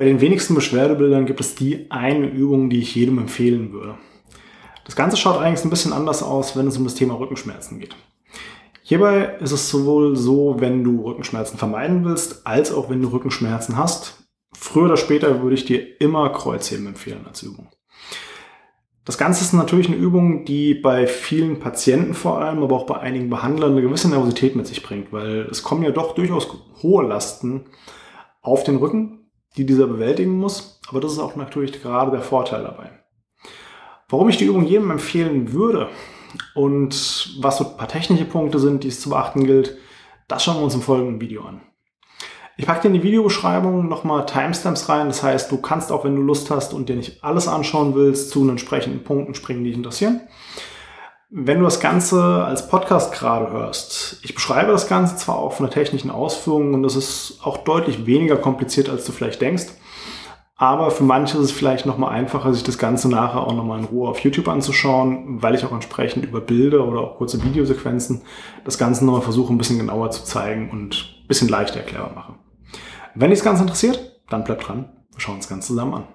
Bei den wenigsten Beschwerdebildern gibt es die eine Übung, die ich jedem empfehlen würde. Das Ganze schaut eigentlich ein bisschen anders aus, wenn es um das Thema Rückenschmerzen geht. Hierbei ist es sowohl so, wenn du Rückenschmerzen vermeiden willst, als auch wenn du Rückenschmerzen hast. Früher oder später würde ich dir immer Kreuzheben empfehlen als Übung. Das Ganze ist natürlich eine Übung, die bei vielen Patienten vor allem, aber auch bei einigen Behandlern eine gewisse Nervosität mit sich bringt, weil es kommen ja doch durchaus hohe Lasten auf den Rücken, die dieser bewältigen muss. Aber das ist auch natürlich gerade der Vorteil dabei. Warum ich die Übung jedem empfehlen würde und was so ein paar technische Punkte sind, die es zu beachten gilt, das schauen wir uns im folgenden Video an. Ich packe dir in die Videobeschreibung nochmal Timestamps rein. Das heißt, du kannst auch, wenn du Lust hast und dir nicht alles anschauen willst, zu entsprechenden Punkten springen, die dich interessieren. Wenn du das Ganze als Podcast gerade hörst, ich beschreibe das Ganze zwar auch von der technischen Ausführung und das ist auch deutlich weniger kompliziert, als du vielleicht denkst. Aber für manche ist es vielleicht nochmal einfacher, sich das Ganze nachher auch nochmal in Ruhe auf YouTube anzuschauen, weil ich auch entsprechend über Bilder oder auch kurze Videosequenzen das Ganze nochmal versuche, ein bisschen genauer zu zeigen und ein bisschen leichter erklärbar mache. Wenn dich das Ganze interessiert, dann bleib dran. Wir schauen uns das Ganze zusammen an.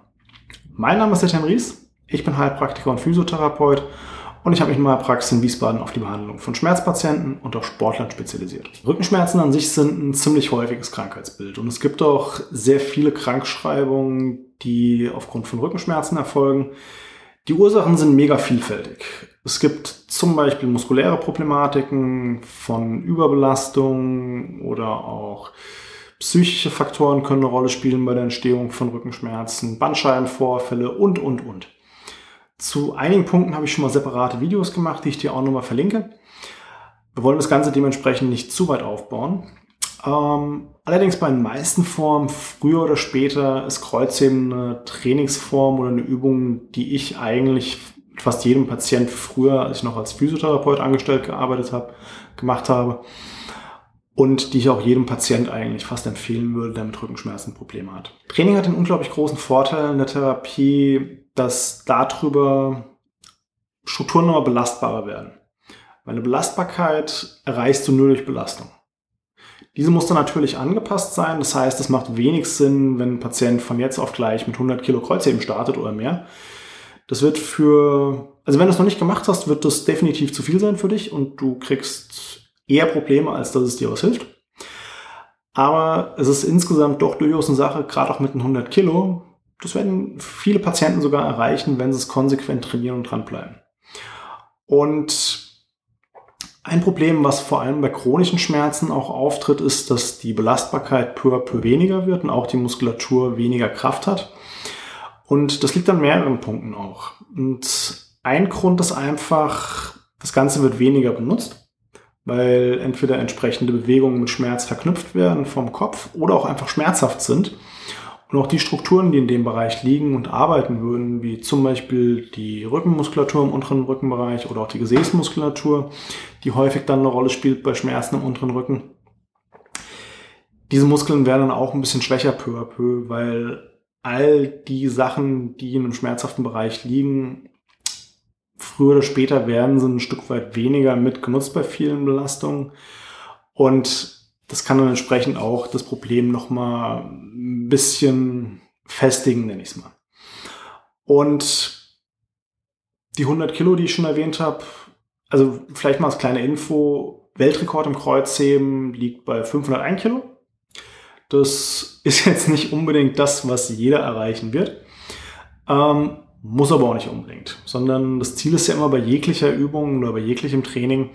Mein Name ist Etienne Ries. Ich bin Heilpraktiker und Physiotherapeut und ich habe mich in meiner Praxis in Wiesbaden auf die Behandlung von Schmerzpatienten und auch Sportlern spezialisiert. Rückenschmerzen an sich sind ein ziemlich häufiges Krankheitsbild und es gibt auch sehr viele Krankschreibungen, die aufgrund von Rückenschmerzen erfolgen. Die Ursachen sind mega vielfältig. Es gibt zum Beispiel muskuläre Problematiken von Überbelastung oder auch Psychische Faktoren können eine Rolle spielen bei der Entstehung von Rückenschmerzen, Bandscheibenvorfälle und, und, und. Zu einigen Punkten habe ich schon mal separate Videos gemacht, die ich dir auch nochmal verlinke. Wir wollen das Ganze dementsprechend nicht zu weit aufbauen. Ähm, allerdings bei den meisten Formen, früher oder später, ist Kreuzheben eine Trainingsform oder eine Übung, die ich eigentlich fast jedem Patient früher, als ich noch als Physiotherapeut angestellt gearbeitet habe, gemacht habe und die ich auch jedem Patient eigentlich fast empfehlen würde, der mit Rückenschmerzen Probleme hat. Training hat den unglaublich großen Vorteil in der Therapie, dass darüber Strukturen nochmal belastbarer werden. Weil eine Belastbarkeit erreichst du nur durch Belastung. Diese muss dann natürlich angepasst sein. Das heißt, es macht wenig Sinn, wenn ein Patient von jetzt auf gleich mit 100 Kilo Kreuzheben startet oder mehr. Das wird für, also wenn du es noch nicht gemacht hast, wird das definitiv zu viel sein für dich und du kriegst eher Probleme, als dass es dir was hilft. Aber es ist insgesamt doch durchaus eine Sache, gerade auch mit den 100 Kilo. Das werden viele Patienten sogar erreichen, wenn sie es konsequent trainieren und dranbleiben. Und ein Problem, was vor allem bei chronischen Schmerzen auch auftritt, ist, dass die Belastbarkeit peu à peu weniger wird und auch die Muskulatur weniger Kraft hat. Und das liegt an mehreren Punkten auch. Und ein Grund ist einfach, das Ganze wird weniger benutzt weil entweder entsprechende Bewegungen mit Schmerz verknüpft werden vom Kopf oder auch einfach schmerzhaft sind. Und auch die Strukturen, die in dem Bereich liegen und arbeiten würden, wie zum Beispiel die Rückenmuskulatur im unteren Rückenbereich oder auch die Gesäßmuskulatur, die häufig dann eine Rolle spielt bei Schmerzen im unteren Rücken. Diese Muskeln werden dann auch ein bisschen schwächer peu à peu, weil all die Sachen, die in einem schmerzhaften Bereich liegen, früher oder später werden sie ein Stück weit weniger mitgenutzt bei vielen Belastungen. Und das kann dann entsprechend auch das Problem nochmal ein bisschen festigen, nenne ich es mal. Und die 100 Kilo, die ich schon erwähnt habe, also vielleicht mal als kleine Info, Weltrekord im Kreuzheben liegt bei 501 Kilo. Das ist jetzt nicht unbedingt das, was jeder erreichen wird. Ähm, muss aber auch nicht unbedingt, sondern das Ziel ist ja immer bei jeglicher Übung oder bei jeglichem Training,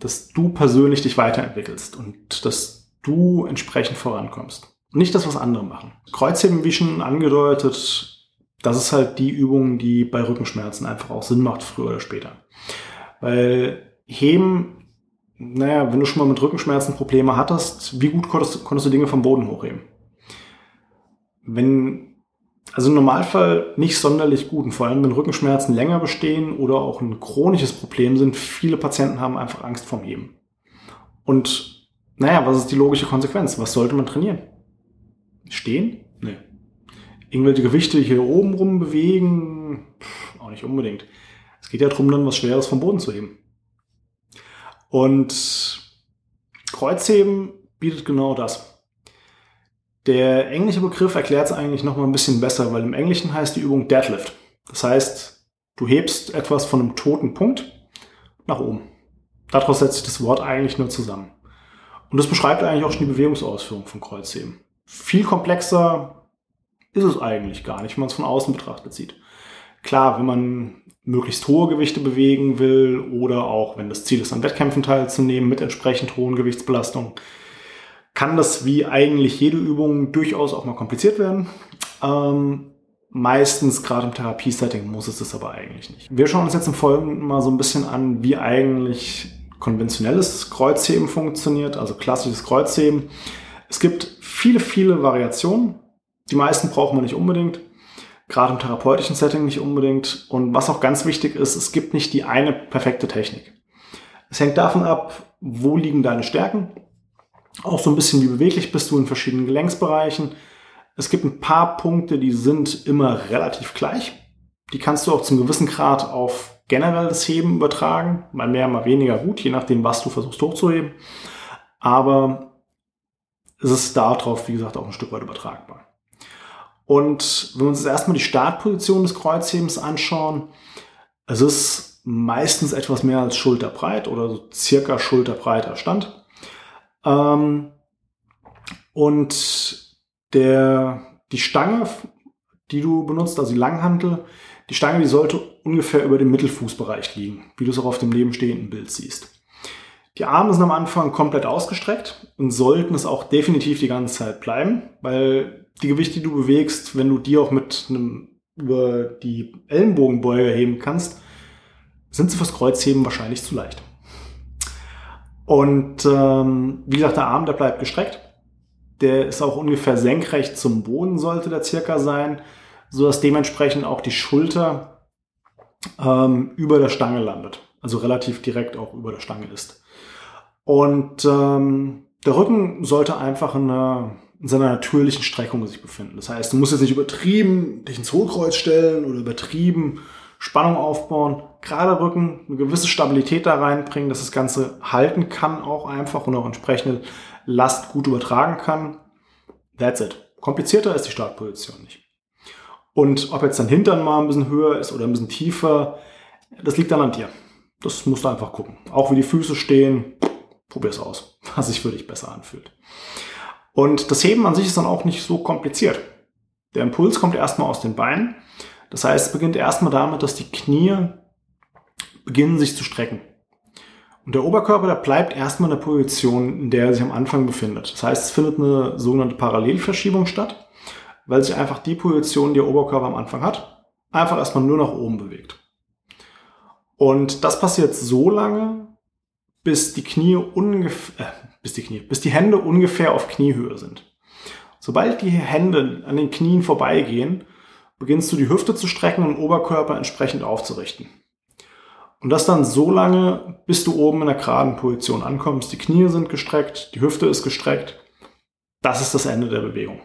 dass du persönlich dich weiterentwickelst und dass du entsprechend vorankommst. Nicht das, was andere machen. Kreuzheben, wie schon angedeutet, das ist halt die Übung, die bei Rückenschmerzen einfach auch Sinn macht, früher oder später. Weil Heben, naja, wenn du schon mal mit Rückenschmerzen Probleme hattest, wie gut konntest, konntest du Dinge vom Boden hochheben? Wenn also im Normalfall nicht sonderlich gut. Und vor allem, wenn Rückenschmerzen länger bestehen oder auch ein chronisches Problem sind, viele Patienten haben einfach Angst vorm Heben. Und naja, was ist die logische Konsequenz? Was sollte man trainieren? Stehen? Nee. Irgendwelche Gewichte hier oben rum bewegen? Pff, auch nicht unbedingt. Es geht ja darum, dann was Schweres vom Boden zu heben. Und Kreuzheben bietet genau das. Der englische Begriff erklärt es eigentlich noch mal ein bisschen besser, weil im Englischen heißt die Übung Deadlift. Das heißt, du hebst etwas von einem toten Punkt nach oben. Daraus setzt sich das Wort eigentlich nur zusammen. Und das beschreibt eigentlich auch schon die Bewegungsausführung von Kreuzheben. Viel komplexer ist es eigentlich gar nicht, wenn man es von außen betrachtet sieht. Klar, wenn man möglichst hohe Gewichte bewegen will oder auch wenn das Ziel ist, an Wettkämpfen teilzunehmen mit entsprechend hohen Gewichtsbelastungen, kann das wie eigentlich jede Übung durchaus auch mal kompliziert werden. Ähm, meistens, gerade im Therapiesetting, muss es das aber eigentlich nicht. Wir schauen uns jetzt im Folgenden mal so ein bisschen an, wie eigentlich konventionelles Kreuzheben funktioniert, also klassisches Kreuzheben. Es gibt viele, viele Variationen. Die meisten braucht man nicht unbedingt. Gerade im therapeutischen Setting nicht unbedingt. Und was auch ganz wichtig ist, es gibt nicht die eine perfekte Technik. Es hängt davon ab, wo liegen deine Stärken. Auch so ein bisschen, wie beweglich bist du in verschiedenen Gelenksbereichen. Es gibt ein paar Punkte, die sind immer relativ gleich. Die kannst du auch zum gewissen Grad auf generell das Heben übertragen. Mal mehr, mal weniger gut, je nachdem, was du versuchst hochzuheben. Aber es ist darauf, wie gesagt, auch ein Stück weit übertragbar. Und wenn wir uns jetzt erstmal die Startposition des Kreuzhebens anschauen, es ist meistens etwas mehr als schulterbreit oder so circa schulterbreiter Stand. Ähm, und der, die Stange, die du benutzt, also die Langhantel, die Stange, die sollte ungefähr über dem Mittelfußbereich liegen, wie du es auch auf dem nebenstehenden Bild siehst. Die Arme sind am Anfang komplett ausgestreckt und sollten es auch definitiv die ganze Zeit bleiben, weil die Gewichte, die du bewegst, wenn du die auch mit einem über die Ellenbogenbeuge heben kannst, sind sie fürs Kreuzheben wahrscheinlich zu leicht. Und ähm, wie gesagt, der Arm, der bleibt gestreckt. Der ist auch ungefähr senkrecht zum Boden, sollte der circa sein so dass dementsprechend auch die Schulter ähm, über der Stange landet. Also relativ direkt auch über der Stange ist. Und ähm, der Rücken sollte einfach in, einer, in seiner natürlichen Streckung sich befinden. Das heißt, du musst jetzt nicht übertrieben dich ins Hohlkreuz stellen oder übertrieben Spannung aufbauen. Gerade Rücken, eine gewisse Stabilität da reinbringen, dass das Ganze halten kann auch einfach und auch entsprechende Last gut übertragen kann. That's it. Komplizierter ist die Startposition nicht. Und ob jetzt dein Hintern mal ein bisschen höher ist oder ein bisschen tiefer, das liegt dann an dir. Das musst du einfach gucken. Auch wie die Füße stehen, probier's aus, was sich für dich besser anfühlt. Und das Heben an sich ist dann auch nicht so kompliziert. Der Impuls kommt erstmal aus den Beinen. Das heißt, es beginnt erstmal damit, dass die Knie beginnen sich zu strecken. Und der Oberkörper, der bleibt erstmal in der Position, in der er sich am Anfang befindet. Das heißt, es findet eine sogenannte Parallelverschiebung statt weil sich einfach die Position, die der Oberkörper am Anfang hat, einfach erstmal nur nach oben bewegt. Und das passiert so lange, bis die Knie ungefähr, äh, bis die Knie, bis die Hände ungefähr auf Kniehöhe sind. Sobald die Hände an den Knien vorbeigehen, beginnst du die Hüfte zu strecken und den Oberkörper entsprechend aufzurichten. Und das dann so lange, bis du oben in der geraden Position ankommst. Die Knie sind gestreckt, die Hüfte ist gestreckt. Das ist das Ende der Bewegung.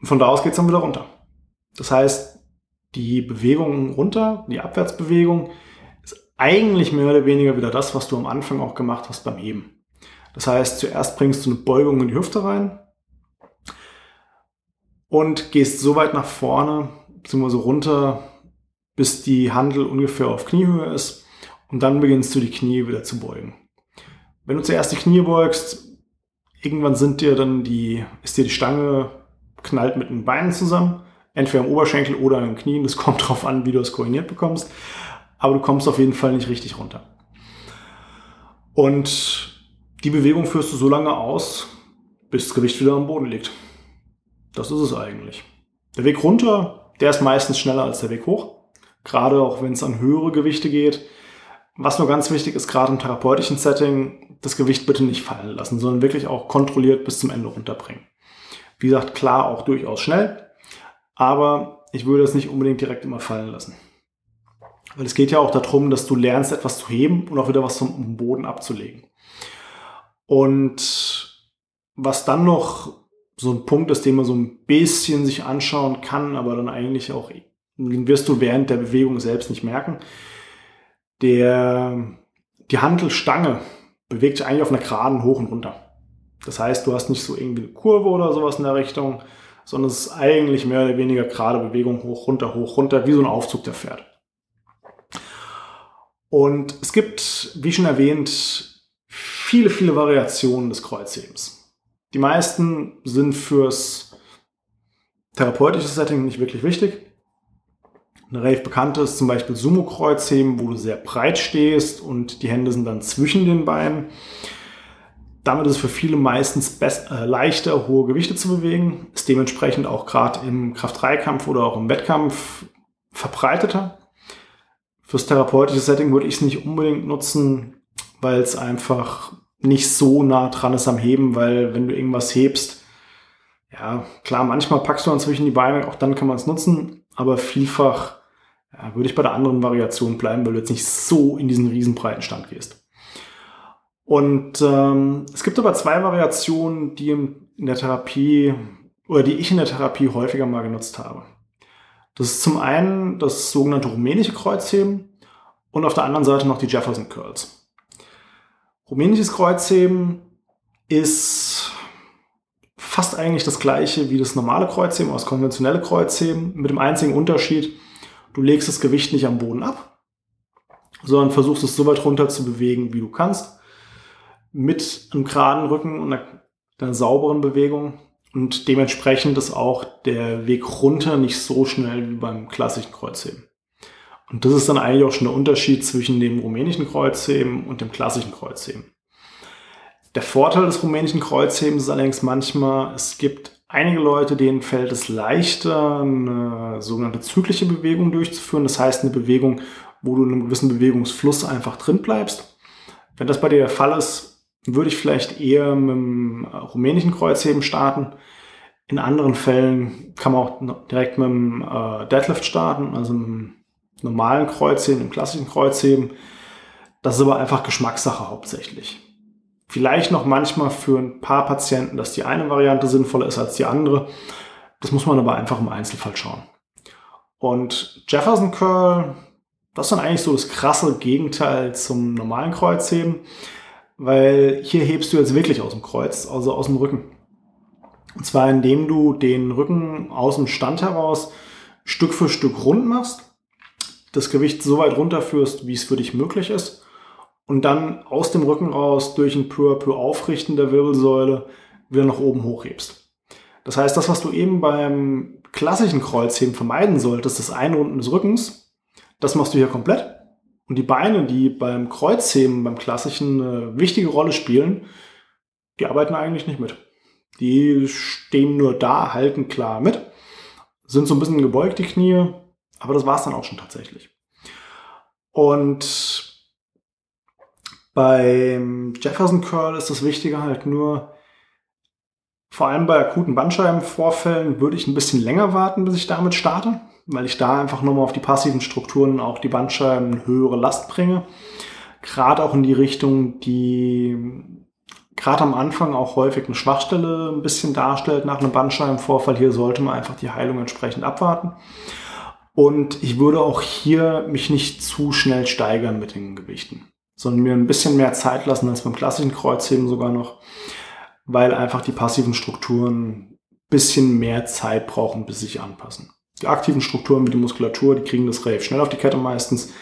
Und von da aus geht's dann wieder runter. Das heißt, die Bewegung runter, die Abwärtsbewegung, ist eigentlich mehr oder weniger wieder das, was du am Anfang auch gemacht hast beim Heben. Das heißt, zuerst bringst du eine Beugung in die Hüfte rein und gehst so weit nach vorne, beziehungsweise runter, bis die Handel ungefähr auf Kniehöhe ist und dann beginnst du die Knie wieder zu beugen. Wenn du zuerst die Knie beugst, irgendwann sind dir dann die, ist dir die Stange knallt mit den Beinen zusammen, entweder am Oberschenkel oder an den Knien. Das kommt darauf an, wie du es koordiniert bekommst. Aber du kommst auf jeden Fall nicht richtig runter. Und die Bewegung führst du so lange aus, bis das Gewicht wieder am Boden liegt. Das ist es eigentlich. Der Weg runter, der ist meistens schneller als der Weg hoch. Gerade auch wenn es an höhere Gewichte geht. Was nur ganz wichtig ist, gerade im therapeutischen Setting, das Gewicht bitte nicht fallen lassen, sondern wirklich auch kontrolliert bis zum Ende runterbringen. Wie gesagt, klar, auch durchaus schnell, aber ich würde es nicht unbedingt direkt immer fallen lassen. Weil es geht ja auch darum, dass du lernst, etwas zu heben und auch wieder was vom Boden abzulegen. Und was dann noch so ein Punkt ist, den man so ein bisschen sich anschauen kann, aber dann eigentlich auch, den wirst du während der Bewegung selbst nicht merken. Der, die Handelstange bewegt sich eigentlich auf einer geraden hoch und runter. Das heißt, du hast nicht so irgendwie eine Kurve oder sowas in der Richtung, sondern es ist eigentlich mehr oder weniger gerade Bewegung hoch, runter, hoch, runter, wie so ein Aufzug, der fährt. Und es gibt, wie schon erwähnt, viele, viele Variationen des Kreuzhebens. Die meisten sind fürs therapeutische Setting nicht wirklich wichtig. Eine relativ bekannte ist zum Beispiel Sumo-Kreuzheben, wo du sehr breit stehst und die Hände sind dann zwischen den Beinen. Damit ist es für viele meistens äh, leichter, hohe Gewichte zu bewegen, ist dementsprechend auch gerade im Kraft-3-Kampf oder auch im Wettkampf verbreiteter. Fürs therapeutische Setting würde ich es nicht unbedingt nutzen, weil es einfach nicht so nah dran ist am Heben, weil wenn du irgendwas hebst, ja, klar, manchmal packst du dann zwischen die Beine, auch dann kann man es nutzen, aber vielfach ja, würde ich bei der anderen Variation bleiben, weil du jetzt nicht so in diesen riesenbreiten Stand gehst. Und ähm, es gibt aber zwei Variationen, die in der Therapie oder die ich in der Therapie häufiger mal genutzt habe. Das ist zum einen das sogenannte rumänische Kreuzheben und auf der anderen Seite noch die Jefferson Curls. Rumänisches Kreuzheben ist fast eigentlich das gleiche wie das normale Kreuzheben, das konventionelle Kreuzheben, mit dem einzigen Unterschied, du legst das Gewicht nicht am Boden ab, sondern versuchst es so weit runter zu bewegen, wie du kannst mit einem geraden Rücken und einer, einer sauberen Bewegung. Und dementsprechend ist auch der Weg runter nicht so schnell wie beim klassischen Kreuzheben. Und das ist dann eigentlich auch schon der Unterschied zwischen dem rumänischen Kreuzheben und dem klassischen Kreuzheben. Der Vorteil des rumänischen Kreuzhebens ist allerdings manchmal, es gibt einige Leute, denen fällt es leichter, eine sogenannte zyklische Bewegung durchzuführen. Das heißt, eine Bewegung, wo du in einem gewissen Bewegungsfluss einfach drin bleibst. Wenn das bei dir der Fall ist, würde ich vielleicht eher mit dem rumänischen Kreuzheben starten. In anderen Fällen kann man auch direkt mit dem äh, Deadlift starten, also mit dem normalen Kreuzheben, dem klassischen Kreuzheben. Das ist aber einfach Geschmackssache hauptsächlich. Vielleicht noch manchmal für ein paar Patienten, dass die eine Variante sinnvoller ist als die andere. Das muss man aber einfach im Einzelfall schauen. Und Jefferson Curl, das ist dann eigentlich so das krasse Gegenteil zum normalen Kreuzheben weil hier hebst du jetzt wirklich aus dem Kreuz, also aus dem Rücken. Und zwar indem du den Rücken aus dem Stand heraus Stück für Stück rund machst, das Gewicht so weit runterführst, wie es für dich möglich ist, und dann aus dem Rücken raus durch ein peu à peu Aufrichten der Wirbelsäule wieder nach oben hochhebst. Das heißt, das, was du eben beim klassischen Kreuzheben vermeiden solltest, das Einrunden des Rückens, das machst du hier komplett. Und die Beine, die beim Kreuzheben, beim klassischen eine wichtige Rolle spielen, die arbeiten eigentlich nicht mit. Die stehen nur da, halten klar mit, sind so ein bisschen gebeugt, die Knie, aber das war es dann auch schon tatsächlich. Und beim Jefferson Curl ist das Wichtige halt nur, vor allem bei akuten Bandscheibenvorfällen würde ich ein bisschen länger warten, bis ich damit starte weil ich da einfach nochmal auf die passiven Strukturen auch die Bandscheiben höhere Last bringe. Gerade auch in die Richtung, die gerade am Anfang auch häufig eine Schwachstelle ein bisschen darstellt nach einem Bandscheibenvorfall. Hier sollte man einfach die Heilung entsprechend abwarten. Und ich würde auch hier mich nicht zu schnell steigern mit den Gewichten, sondern mir ein bisschen mehr Zeit lassen als beim klassischen Kreuzheben sogar noch, weil einfach die passiven Strukturen bisschen mehr Zeit brauchen, bis sich anpassen. Die aktiven Strukturen wie die Muskulatur, die kriegen das relativ schnell auf die Kette meistens.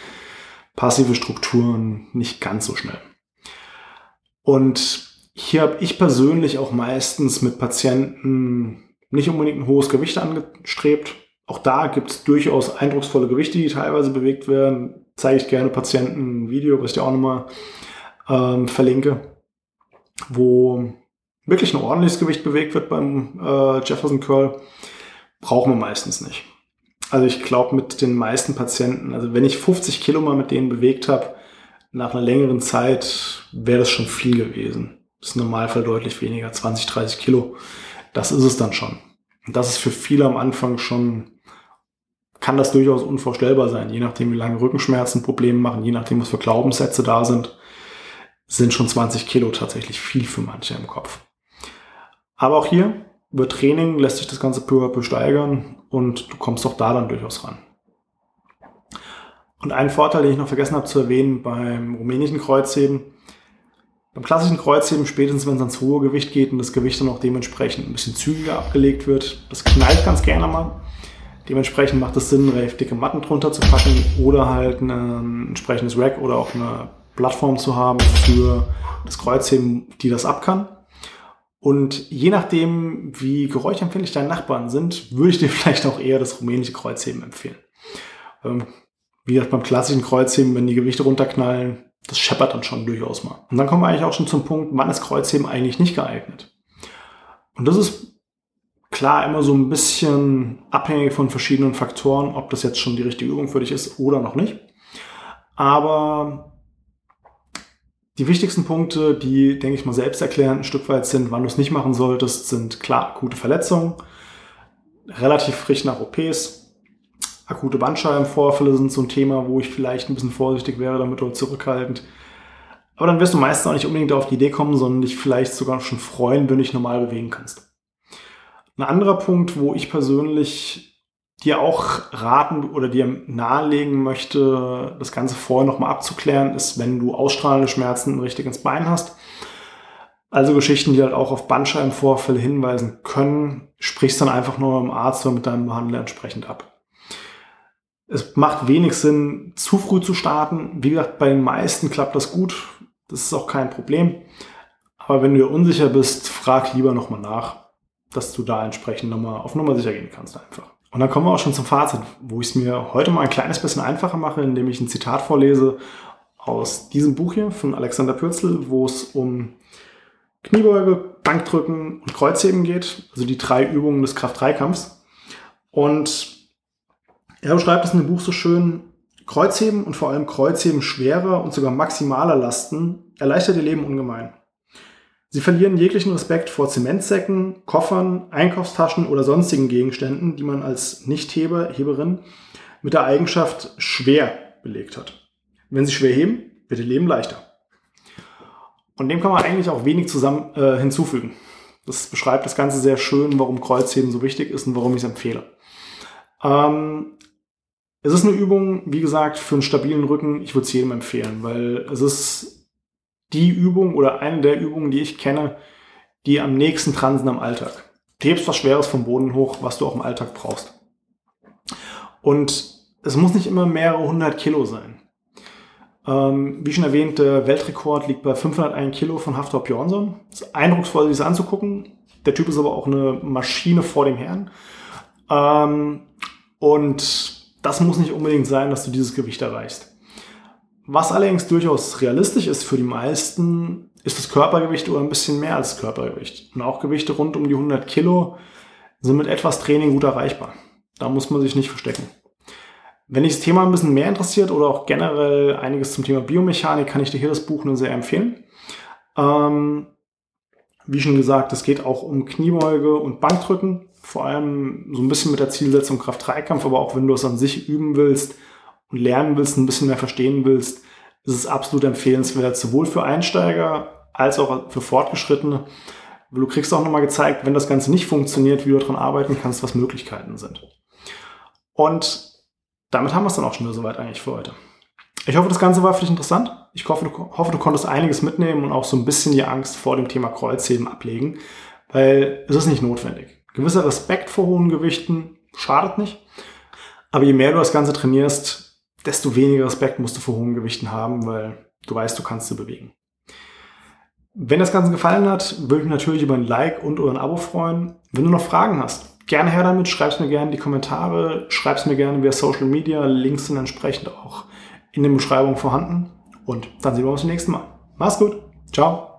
Passive Strukturen nicht ganz so schnell. Und hier habe ich persönlich auch meistens mit Patienten nicht unbedingt ein hohes Gewicht angestrebt. Auch da gibt es durchaus eindrucksvolle Gewichte, die teilweise bewegt werden. Zeige ich gerne Patienten ein Video, was ich dir auch nochmal ähm, verlinke, wo wirklich ein ordentliches Gewicht bewegt wird beim äh, Jefferson Curl brauchen wir meistens nicht. Also ich glaube mit den meisten Patienten, also wenn ich 50 Kilo mal mit denen bewegt habe, nach einer längeren Zeit wäre das schon viel gewesen. Das ist im Normalfall deutlich weniger, 20, 30 Kilo. Das ist es dann schon. Und das ist für viele am Anfang schon, kann das durchaus unvorstellbar sein, je nachdem wie lange Rückenschmerzen Probleme machen, je nachdem was für Glaubenssätze da sind, sind schon 20 Kilo tatsächlich viel für manche im Kopf. Aber auch hier, über Training lässt sich das Ganze peu à peu steigern und du kommst auch da dann durchaus ran. Und ein Vorteil, den ich noch vergessen habe zu erwähnen beim rumänischen Kreuzheben, Beim klassischen Kreuzheben, spätestens wenn es ans hohe Gewicht geht und das Gewicht dann auch dementsprechend ein bisschen zügiger abgelegt wird, das knallt ganz gerne mal. Dementsprechend macht es Sinn, relativ dicke Matten drunter zu packen oder halt ein entsprechendes Rack oder auch eine Plattform zu haben für das Kreuzheben, die das ab kann. Und je nachdem, wie geräuschempfindlich deine Nachbarn sind, würde ich dir vielleicht auch eher das rumänische Kreuzheben empfehlen. Ähm, wie gesagt, beim klassischen Kreuzheben, wenn die Gewichte runterknallen, das scheppert dann schon durchaus mal. Und dann kommen wir eigentlich auch schon zum Punkt, wann ist Kreuzheben eigentlich nicht geeignet? Und das ist klar immer so ein bisschen abhängig von verschiedenen Faktoren, ob das jetzt schon die richtige Übung für dich ist oder noch nicht. Aber die wichtigsten Punkte, die, denke ich mal, selbst erklären, ein Stück weit sind, wann du es nicht machen solltest, sind klar akute Verletzungen, relativ frisch nach OPs, akute Bandscheibenvorfälle sind so ein Thema, wo ich vielleicht ein bisschen vorsichtig wäre damit oder zurückhaltend. Aber dann wirst du meistens auch nicht unbedingt auf die Idee kommen, sondern dich vielleicht sogar schon freuen, wenn du dich normal bewegen kannst. Ein anderer Punkt, wo ich persönlich dir auch raten oder dir nahelegen möchte, das Ganze vorher nochmal abzuklären, ist, wenn du ausstrahlende Schmerzen richtig ins Bein hast. Also Geschichten, die halt auch auf Bandscheibenvorfälle hinweisen können, sprichst dann einfach nur mit dem Arzt oder mit deinem Behandler entsprechend ab es macht wenig Sinn, zu früh zu starten. Wie gesagt, bei den meisten klappt das gut. Das ist auch kein Problem. Aber wenn du dir unsicher bist, frag lieber nochmal nach, dass du da entsprechend nochmal auf Nummer sicher gehen kannst einfach. Und dann kommen wir auch schon zum Fazit, wo ich es mir heute mal ein kleines bisschen einfacher mache, indem ich ein Zitat vorlese aus diesem Buch hier von Alexander Pürzel, wo es um Kniebeuge, Bankdrücken und Kreuzheben geht, also die drei Übungen des Kraft-3-Kampfs. Und er beschreibt es in dem Buch so schön, Kreuzheben und vor allem Kreuzheben schwerer und sogar maximaler Lasten erleichtert ihr Leben ungemein. Sie verlieren jeglichen Respekt vor Zementsäcken, Koffern, Einkaufstaschen oder sonstigen Gegenständen, die man als Nichtheber, Heberin mit der Eigenschaft schwer belegt hat. Wenn sie schwer heben, wird ihr Leben leichter. Und dem kann man eigentlich auch wenig zusammen äh, hinzufügen. Das beschreibt das Ganze sehr schön, warum Kreuzheben so wichtig ist und warum ich es empfehle. Ähm, es ist eine Übung, wie gesagt, für einen stabilen Rücken. Ich würde es jedem empfehlen, weil es ist die Übung oder eine der Übungen, die ich kenne, die am nächsten dran sind am Alltag. Du hebst was Schweres vom Boden hoch, was du auch im Alltag brauchst. Und es muss nicht immer mehrere hundert Kilo sein. Ähm, wie schon erwähnt, der Weltrekord liegt bei 501 Kilo von Haftor Björnsson. Es ist eindrucksvoll, das anzugucken. Der Typ ist aber auch eine Maschine vor dem Herrn. Ähm, und das muss nicht unbedingt sein, dass du dieses Gewicht erreichst. Was allerdings durchaus realistisch ist für die meisten, ist das Körpergewicht oder ein bisschen mehr als Körpergewicht. Und auch Gewichte rund um die 100 Kilo sind mit etwas Training gut erreichbar. Da muss man sich nicht verstecken. Wenn dich das Thema ein bisschen mehr interessiert oder auch generell einiges zum Thema Biomechanik, kann ich dir hier das Buch nur sehr empfehlen. Ähm, wie schon gesagt, es geht auch um Kniebeuge und Bankdrücken vor allem so ein bisschen mit der Zielsetzung Kraft-3-Kampf, aber auch wenn du es an sich üben willst lernen willst, ein bisschen mehr verstehen willst, ist es absolut empfehlenswert, sowohl für Einsteiger als auch für Fortgeschrittene. Du kriegst auch nochmal gezeigt, wenn das Ganze nicht funktioniert, wie du daran arbeiten kannst, was Möglichkeiten sind. Und damit haben wir es dann auch schon wieder soweit eigentlich für heute. Ich hoffe, das Ganze war für dich interessant. Ich hoffe du, hoffe, du konntest einiges mitnehmen und auch so ein bisschen die Angst vor dem Thema Kreuzheben ablegen, weil es ist nicht notwendig. Gewisser Respekt vor hohen Gewichten schadet nicht. Aber je mehr du das Ganze trainierst, desto weniger Respekt musst du vor hohen Gewichten haben, weil du weißt, du kannst sie bewegen. Wenn das Ganze gefallen hat, würde ich mich natürlich über ein Like und oder ein Abo freuen. Wenn du noch Fragen hast, gerne her damit, schreib es mir gerne in die Kommentare, schreib es mir gerne via Social Media, Links sind entsprechend auch in der Beschreibung vorhanden. Und dann sehen wir uns beim nächsten Mal. Mach's gut. Ciao.